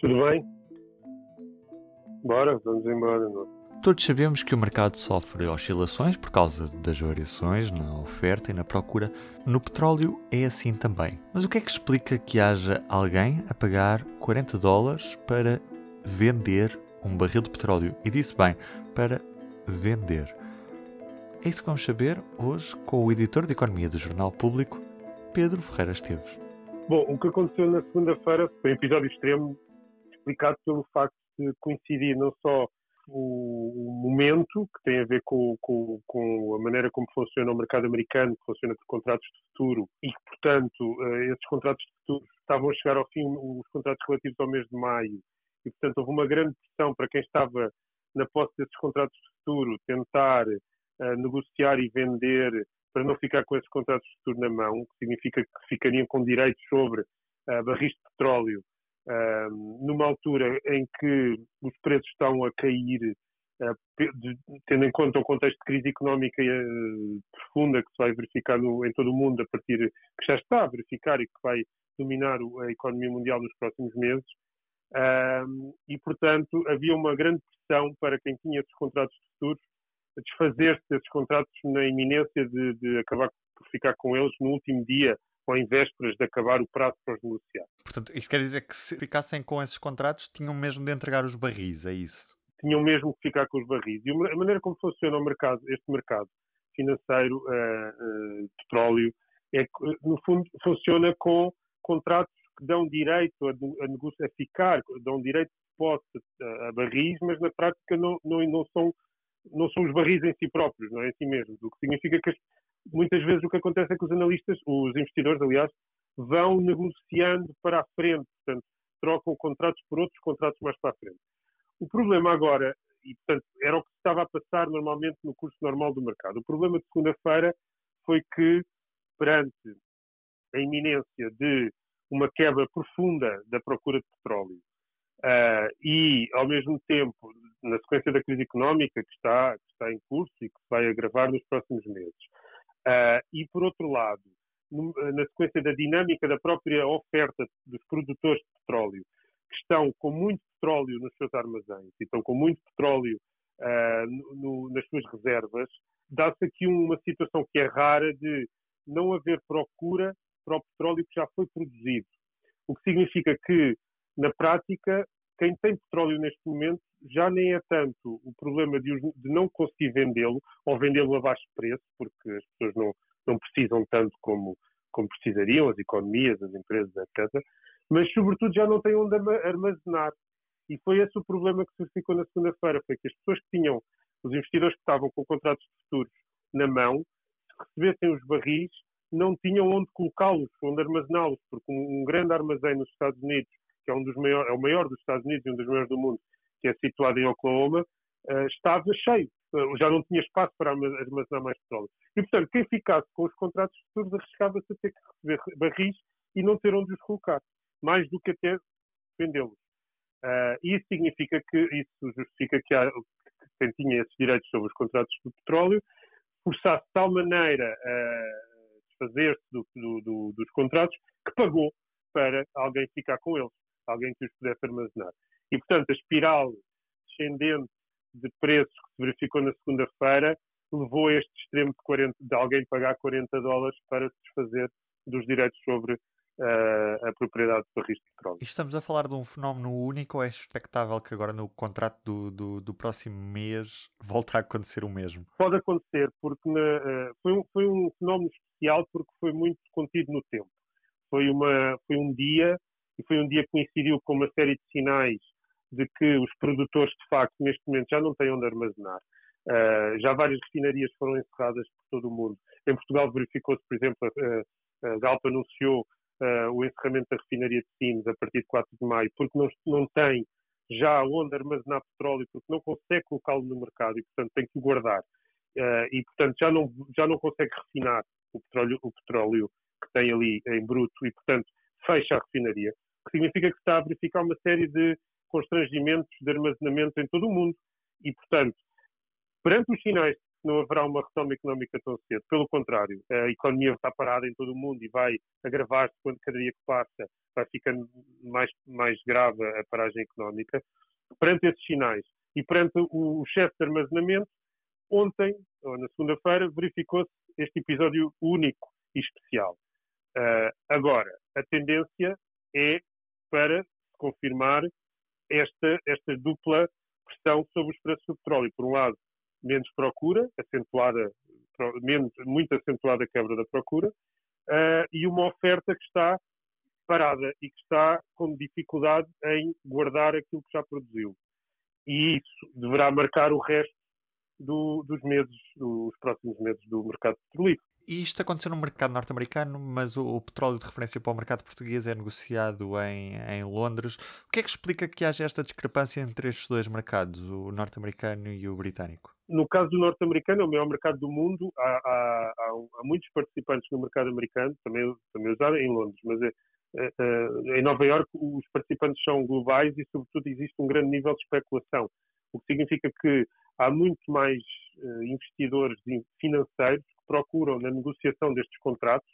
Tudo bem? Bora, vamos embora. Não? Todos sabemos que o mercado sofre oscilações por causa das variações na oferta e na procura. No petróleo é assim também. Mas o que é que explica que haja alguém a pagar 40 dólares para vender um barril de petróleo? E disse bem, para vender. É isso que vamos saber hoje com o editor de Economia do Jornal Público, Pedro Ferreira Esteves. Bom, o que aconteceu na segunda-feira foi um episódio extremo explicado pelo facto de coincidir não só o, momento, que tem a ver com, com, com, a maneira como funciona o mercado americano, que funciona por contratos de futuro, e que, portanto, eh, esses contratos de futuro estavam a chegar ao fim, os contratos relativos ao mês de maio, e, portanto, houve uma grande pressão para quem estava na posse desses contratos de futuro tentar uh, negociar e vender para não ficar com esses contratos de futuro na mão, que significa que ficariam com direitos sobre uh, barris de petróleo uh, numa altura em que os preços estão a cair, uh, tendo em conta o contexto de crise económica profunda que se vai verificar no, em todo o mundo a partir que já está a verificar e que vai dominar a economia mundial nos próximos meses. e, portanto, havia uma grande pressão para quem tinha esses contratos futuros desfazer-se desses contratos na iminência de, de, acabar por ficar com eles no último dia ou em vésperas de acabar o prazo para os negociar. Portanto, isto quer dizer que se ficassem com esses contratos tinham mesmo de entregar os barris, é isso? Tinham mesmo que ficar com os barris. E a maneira como funciona o mercado, este mercado financeiro uh, uh, de petróleo é que, no fundo, funciona com contratos que dão direito a, a negociar, a ficar, dão direito de posse a, a barris, mas na prática não, não, não são não são os barris em si próprios, não é em si mesmos. O que significa que muitas vezes o que acontece é que os analistas, os investidores, aliás, vão negociando para a frente, portanto, trocam contratos por outros contratos mais para a frente. O problema agora, e portanto, era o que estava a passar normalmente no curso normal do mercado. O problema de segunda-feira foi que, perante a iminência de uma quebra profunda da procura de petróleo Uh, e, ao mesmo tempo, na sequência da crise económica que está, que está em curso e que vai agravar nos próximos meses, uh, e, por outro lado, no, na sequência da dinâmica da própria oferta dos produtores de petróleo, que estão com muito petróleo nos seus armazéns e estão com muito petróleo uh, no, nas suas reservas, dá-se aqui uma situação que é rara de não haver procura para o petróleo que já foi produzido. O que significa que na prática, quem tem petróleo neste momento já nem é tanto o problema de, de não conseguir vendê-lo ou vendê-lo a baixo preço, porque as pessoas não, não precisam tanto como, como precisariam, as economias, as empresas, etc. Mas, sobretudo, já não têm onde armazenar. E foi esse o problema que se ficou na segunda-feira, foi que as pessoas que tinham, os investidores que estavam com contratos futuros na mão, se recebessem os barris, não tinham onde colocá-los, onde armazená-los, porque um, um grande armazém nos Estados Unidos que é um dos maiores, é o maior dos Estados Unidos e um dos maiores do mundo, que é situado em Oklahoma, uh, estava cheio. Uh, já não tinha espaço para armazenar mais petróleo. E, portanto, quem ficasse com os contratos futuros arriscava-se a ter que receber barris e não ter onde os colocar, mais do que até vendê-los. Uh, isso significa que, isso justifica que, há, que quem tinha esses direitos sobre os contratos do petróleo forçasse de tal maneira a desfazer-se do, do, do, dos contratos que pagou para alguém ficar com eles alguém que os pudesse armazenar. E, portanto, a espiral descendente de preços que se verificou na segunda-feira levou a este extremo de, 40, de alguém pagar 40 dólares para se desfazer dos direitos sobre uh, a propriedade de barris de petróleo. Estamos a falar de um fenómeno único ou é expectável que agora no contrato do, do, do próximo mês volte a acontecer o mesmo? Pode acontecer, porque na, uh, foi, um, foi um fenómeno especial porque foi muito contido no tempo. Foi, uma, foi um dia e foi um dia que coincidiu com uma série de sinais de que os produtores, de facto, neste momento já não têm onde armazenar. Uh, já várias refinarias foram encerradas por todo o mundo. Em Portugal verificou-se, por exemplo, a, a Galp anunciou uh, o encerramento da refinaria de Sines a partir de 4 de maio, porque não, não tem já onde armazenar petróleo, porque não consegue colocá-lo no mercado e, portanto, tem que guardar. Uh, e, portanto, já não, já não consegue refinar o petróleo, o petróleo que tem ali em bruto e, portanto, fecha a refinaria que significa que está a verificar uma série de constrangimentos de armazenamento em todo o mundo. E, portanto, perante os sinais de que não haverá uma retoma económica tão cedo, pelo contrário, a economia está parada em todo o mundo e vai agravar-se quando cada dia que passa vai ficando mais, mais grave a paragem económica. Perante esses sinais e perante o, o chefe de armazenamento, ontem, ou na segunda-feira, verificou-se este episódio único e especial. Uh, agora, a tendência é para confirmar esta, esta dupla pressão sobre os preços do petróleo. Por um lado, menos procura, acentuada, menos, muito acentuada a quebra da procura, uh, e uma oferta que está parada e que está com dificuldade em guardar aquilo que já produziu. E isso deverá marcar o resto do, dos meses, dos próximos meses do mercado petrolífero. E isto aconteceu no mercado norte-americano, mas o, o, petróleo de referência para o mercado português é negociado em, em Londres. O que é que explica que haja esta discrepância entre estes dois mercados, o norte-americano e o britânico? No caso do norte-americano, é o maior mercado do mundo. Há, há, há, há, muitos participantes no mercado americano, também, também em Londres, mas é, é, é, em Nova Iorque os participantes são globais e, sobretudo, existe um grande nível de especulação, o que significa que há muito mais uh, investidores financeiros procuram, na negociação destes contratos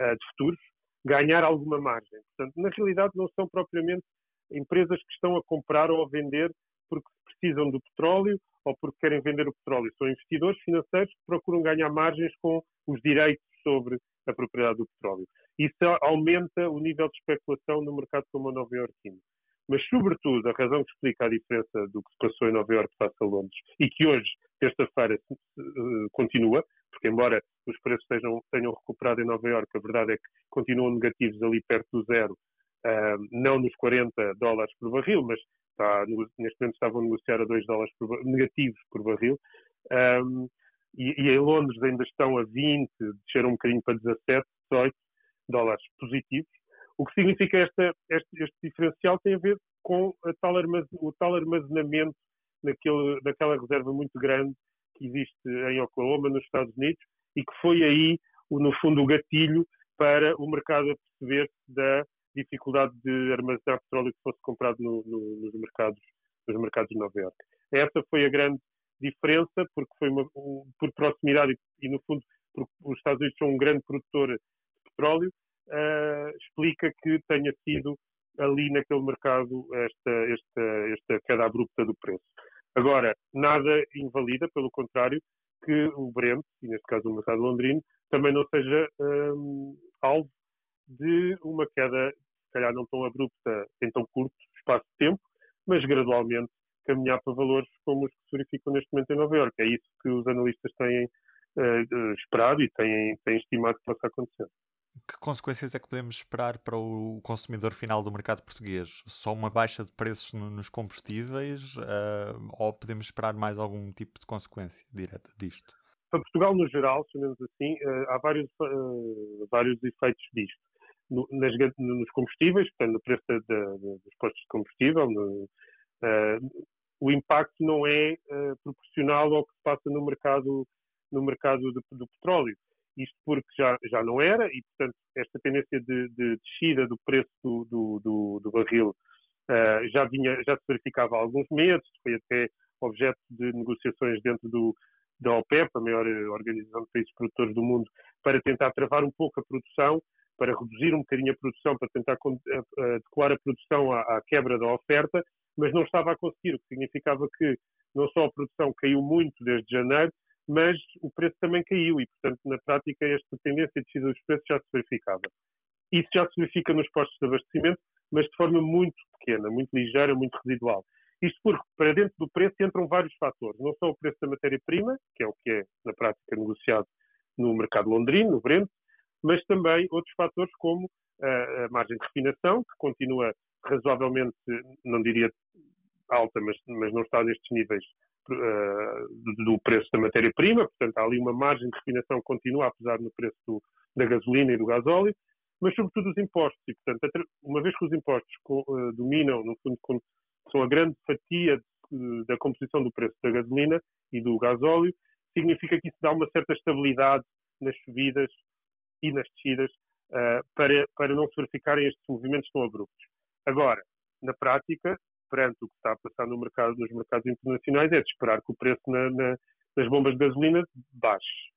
uh, de futuros, ganhar alguma margem. Portanto, na realidade, não são propriamente empresas que estão a comprar ou a vender porque precisam do petróleo ou porque querem vender o petróleo. São investidores financeiros que procuram ganhar margens com os direitos sobre a propriedade do petróleo. Isso aumenta o nível de especulação no mercado como o Nova Iorquino. Mas, sobretudo, a razão que explica a diferença do que se passou em Nova Iorque face a Londres e que hoje, terça-feira, uh, continua, porque embora os preços tenham, tenham recuperado em Nova Iorque, a verdade é que continuam negativos ali perto do zero, uh, não nos 40 dólares por barril, mas está, neste momento estavam a negociar a 2 dólares por, negativos por barril. Um, e, e, em Londres ainda estão a 20, desceram um bocadinho para 17, 18 dólares positivos. O que significa esta, este, este diferencial tem a ver com tal o tal armazenamento naquele, naquela reserva muito grande que existe em Oklahoma, nos Estados Unidos, e que foi aí, no fundo, o gatilho para o mercado perceber da dificuldade de armazenar petróleo que fosse comprado no, no, nos, mercados, nos mercados de Nova Iorque. Essa foi a grande diferença, porque foi uma, um, por proximidade e, no fundo, porque os Estados Unidos são um grande produtor de petróleo, uh, explica que tenha sido ali naquele mercado esta, esta, esta queda abrupta do preço. Agora, nada invalida, pelo contrário, que o Brent, e neste caso o mercado londrino, também não seja um, alvo de uma queda, se calhar não tão abrupta em tão curto espaço de tempo, mas gradualmente caminhar para valores como os que se verificam neste momento em Nova Iorque. É isso que os analistas têm uh, esperado e têm, têm estimado que possa acontecer. Que consequências é que podemos esperar para o consumidor final do mercado português? Só uma baixa de preços nos combustíveis uh, ou podemos esperar mais algum tipo de consequência direta disto? Para Portugal, no geral, chamemos assim, uh, há vários, vários efeitos disto. No, nas, nos combustíveis, portanto, no preço de, de, dos postos de combustível, no, o impacto não é proporcional ao que se passa no mercado, no mercado do, do petróleo isto porque já, já não era, e portanto esta tendência de, de descida do preço do, do, do, barril uh, já, vinha, já se verificava há alguns meses, foi até objeto de negociações dentro do, da OPEP, a maior organização de países produtores do mundo, para tentar travar um pouco a produção, para reduzir um bocadinho a produção, para tentar adequar a produção à, à quebra da oferta, mas não estava a conseguir, o que significava que não só a produção caiu muito desde janeiro, mas o preço também caiu e, portanto, na prática, esta tendência de descida dos preços já se verificava. Isso já se verifica nos postos de abastecimento, mas de forma muito pequena, muito ligeira, muito residual. Isto porque para dentro do preço entram vários fatores, não só o preço da matéria-prima, que é o que é, na prática, negociado no mercado londrino, no Brent, mas também outros fatores como a, a margem de refinação, que continua razoavelmente, não diria alta, mas, mas não está nestes níveis uh, do preço da matéria-prima, portanto há ali uma margem de refinação continua, apesar do preço do, da gasolina e do gasóleo, mas sobretudo os impostos. E, portanto, uma vez que os impostos uh, dominam, no fundo, são a grande fatia de, da composição do preço da gasolina e do gasóleo, significa que isso dá uma certa estabilidade nas subidas e nas descidas uh, para, para não se verificarem estes movimentos tão abruptos. Agora, na prática, perante o que está a passar no mercado, nos mercados internacionais é de esperar que o preço na, na, nas bombas de gasolina baixe.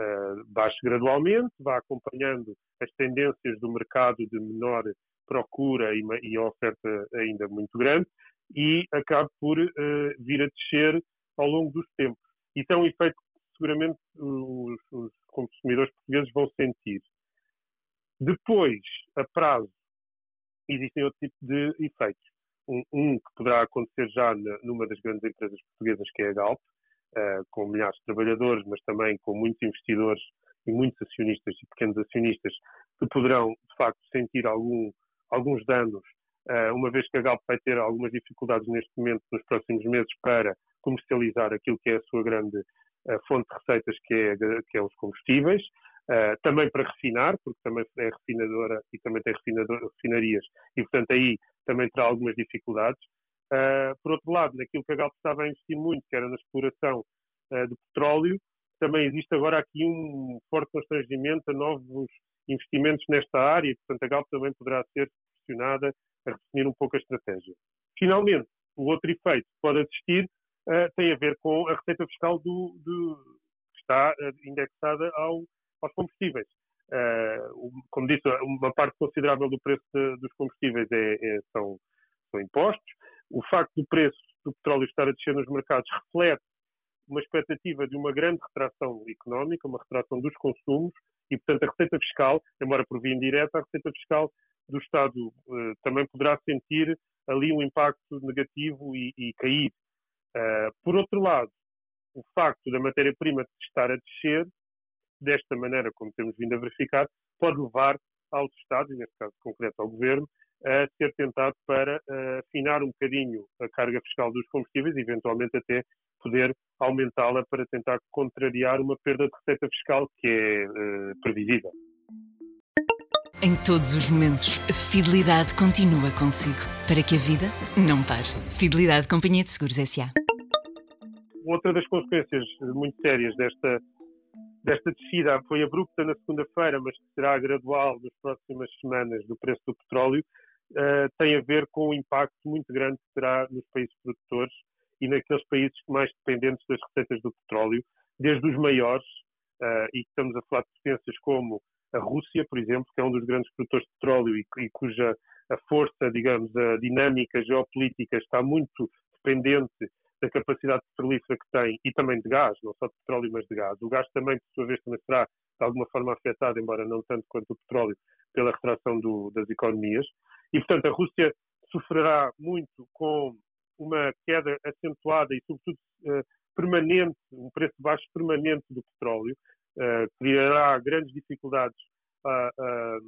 Uh, baixe gradualmente, vá acompanhando as tendências do mercado de menor procura e, e oferta ainda muito grande e acabe por uh, vir a descer ao longo dos tempos. Isso é um efeito que seguramente os, os consumidores portugueses vão sentir. Depois, a prazo, existem outro tipo de efeitos. Um, um que poderá acontecer já numa das grandes empresas portuguesas, que é a Galp, uh, com milhares de trabalhadores, mas também com muitos investidores e muitos acionistas e pequenos acionistas que poderão, de facto, sentir algum, alguns danos, uh, uma vez que a Galp vai ter algumas dificuldades neste momento, nos próximos meses, para comercializar aquilo que é a sua grande uh, fonte de receitas, que é, que é os combustíveis. Uh, também para refinar, porque também é refinadora e também tem refinarias, e portanto aí também terá algumas dificuldades. Uh, por outro lado, naquilo que a Galp estava a investir muito, que era na exploração uh, de petróleo, também existe agora aqui um forte constrangimento a novos investimentos nesta área, portanto a Galp também poderá ser pressionada a redefinir um pouco a estratégia. Finalmente, o outro efeito que pode existir tem a ver com a receita fiscal do, do que está indexada ao, aos combustíveis. Uh, como disse, uma parte considerável do preço de, dos combustíveis é, é, são, são, impostos. O facto do preço do petróleo estar a descer nos mercados reflete uma expectativa de uma grande retração económica, uma retração dos consumos e, portanto, a receita fiscal, embora por via indireta, a receita fiscal do Estado uh, também poderá sentir ali um impacto negativo e, e cair. Uh, por outro lado, o facto da matéria-prima estar a descer desta maneira, como temos vindo a verificar, pode levar aos Estados, e neste caso concreto ao Governo, a ser tentado para uh, afinar um bocadinho a carga fiscal dos combustíveis e eventualmente até poder aumentá-la para tentar contrariar uma perda de receita fiscal que é uh, previsível. Em todos os momentos, a fidelidade continua consigo, para que a vida não pare. Fidelidade Companhia de Seguros S.A. Outra das consequências muito sérias desta desta descida foi abrupta na segunda-feira, mas que será gradual nas próximas semanas do preço do petróleo, uh, tem a ver com o impacto muito grande que terá nos países produtores e naqueles países mais dependentes das receitas do petróleo, desde os maiores, uh, e estamos a falar de potências como a Rússia, por exemplo, que é um dos grandes produtores de petróleo e, e cuja a força, digamos, a dinâmica geopolítica está muito dependente da capacidade petrolífera que tem e também de gás, não só de petróleo, mas de gás. O gás também, por sua vez, também será de alguma forma afetado, embora não tanto quanto o petróleo, pela retração do, das economias. E, portanto, a Rússia sofrerá muito com uma queda acentuada e, sobretudo, uh, permanente, um preço baixo permanente do petróleo, uh, criará grandes dificuldades a, a,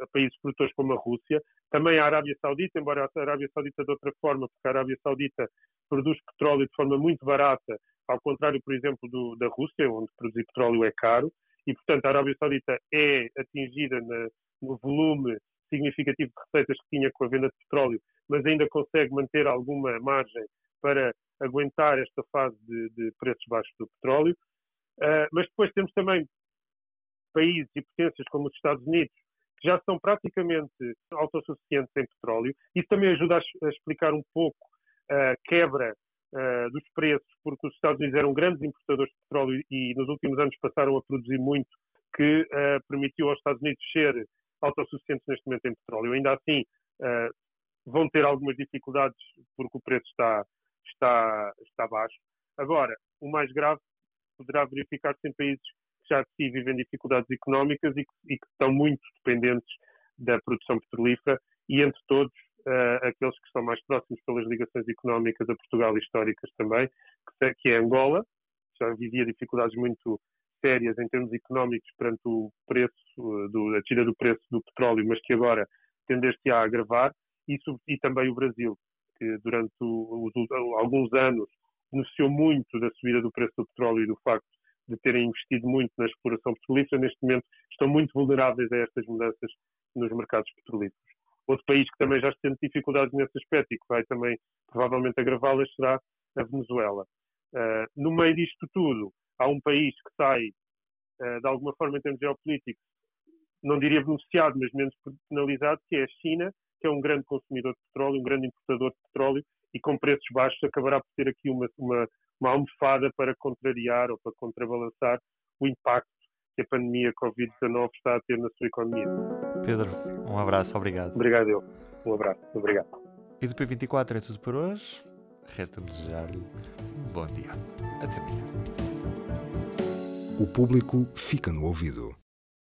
a países produtores como a Rússia, também a Arábia Saudita, embora a Arábia Saudita de outra forma, porque a Arábia Saudita produz petróleo de forma muito barata, ao contrário, por exemplo, do, da Rússia, onde produzir petróleo é caro, e portanto a Arábia Saudita é atingida na, no volume significativo de receitas que tinha com a venda de petróleo, mas ainda consegue manter alguma margem para aguentar esta fase de, de preços baixos do petróleo. Uh, mas depois temos também países e potências como os Estados Unidos, já são praticamente autossuficientes em petróleo. Isso também ajuda a, explicar um pouco a quebra dos preços, porque os Estados Unidos eram grandes importadores de petróleo e nos últimos anos passaram a produzir muito, que permitiu aos Estados Unidos ser autossuficientes neste momento em petróleo. Ainda assim, vão ter algumas dificuldades porque o preço está, está, está baixo. Agora, o mais grave poderá verificar-se em países já de si vivem dificuldades económicas e, e que estão muito dependentes da produção petrolífera e, entre todos, uh, aqueles que estão mais próximos pelas ligações económicas a Portugal históricas também, que, que é Angola, já vivia dificuldades muito sérias em termos económicos perante o preço, uh, do, a tira do preço do petróleo, mas que agora tendeste a agravar, e, e também o Brasil, que durante o, o, alguns anos beneficiou muito da subida do preço do petróleo e do facto de terem investido muito na exploração petrolífera, neste momento estão muito vulneráveis a estas mudanças nos mercados petrolíferos. Outro país que também já sente dificuldades nesse aspecto e que vai também provavelmente agravá-las será a Venezuela. Uh, no meio disto tudo, há um país que sai, uh, de alguma forma, em termos geopolíticos, não diria beneficiado, mas menos penalizado, que é a China, que é um grande consumidor de petróleo, um grande importador de petróleo e com preços baixos acabará por ter aqui uma, uma, uma almofada para contrariar ou para contrabalançar o impacto que a pandemia Covid-19 está a ter na sua economia. Pedro, um abraço, obrigado. Obrigado, eu. Um abraço, obrigado. E do P24 é tudo por hoje. Resta-me desejar-lhe um bom dia. Até amanhã. O público fica no ouvido.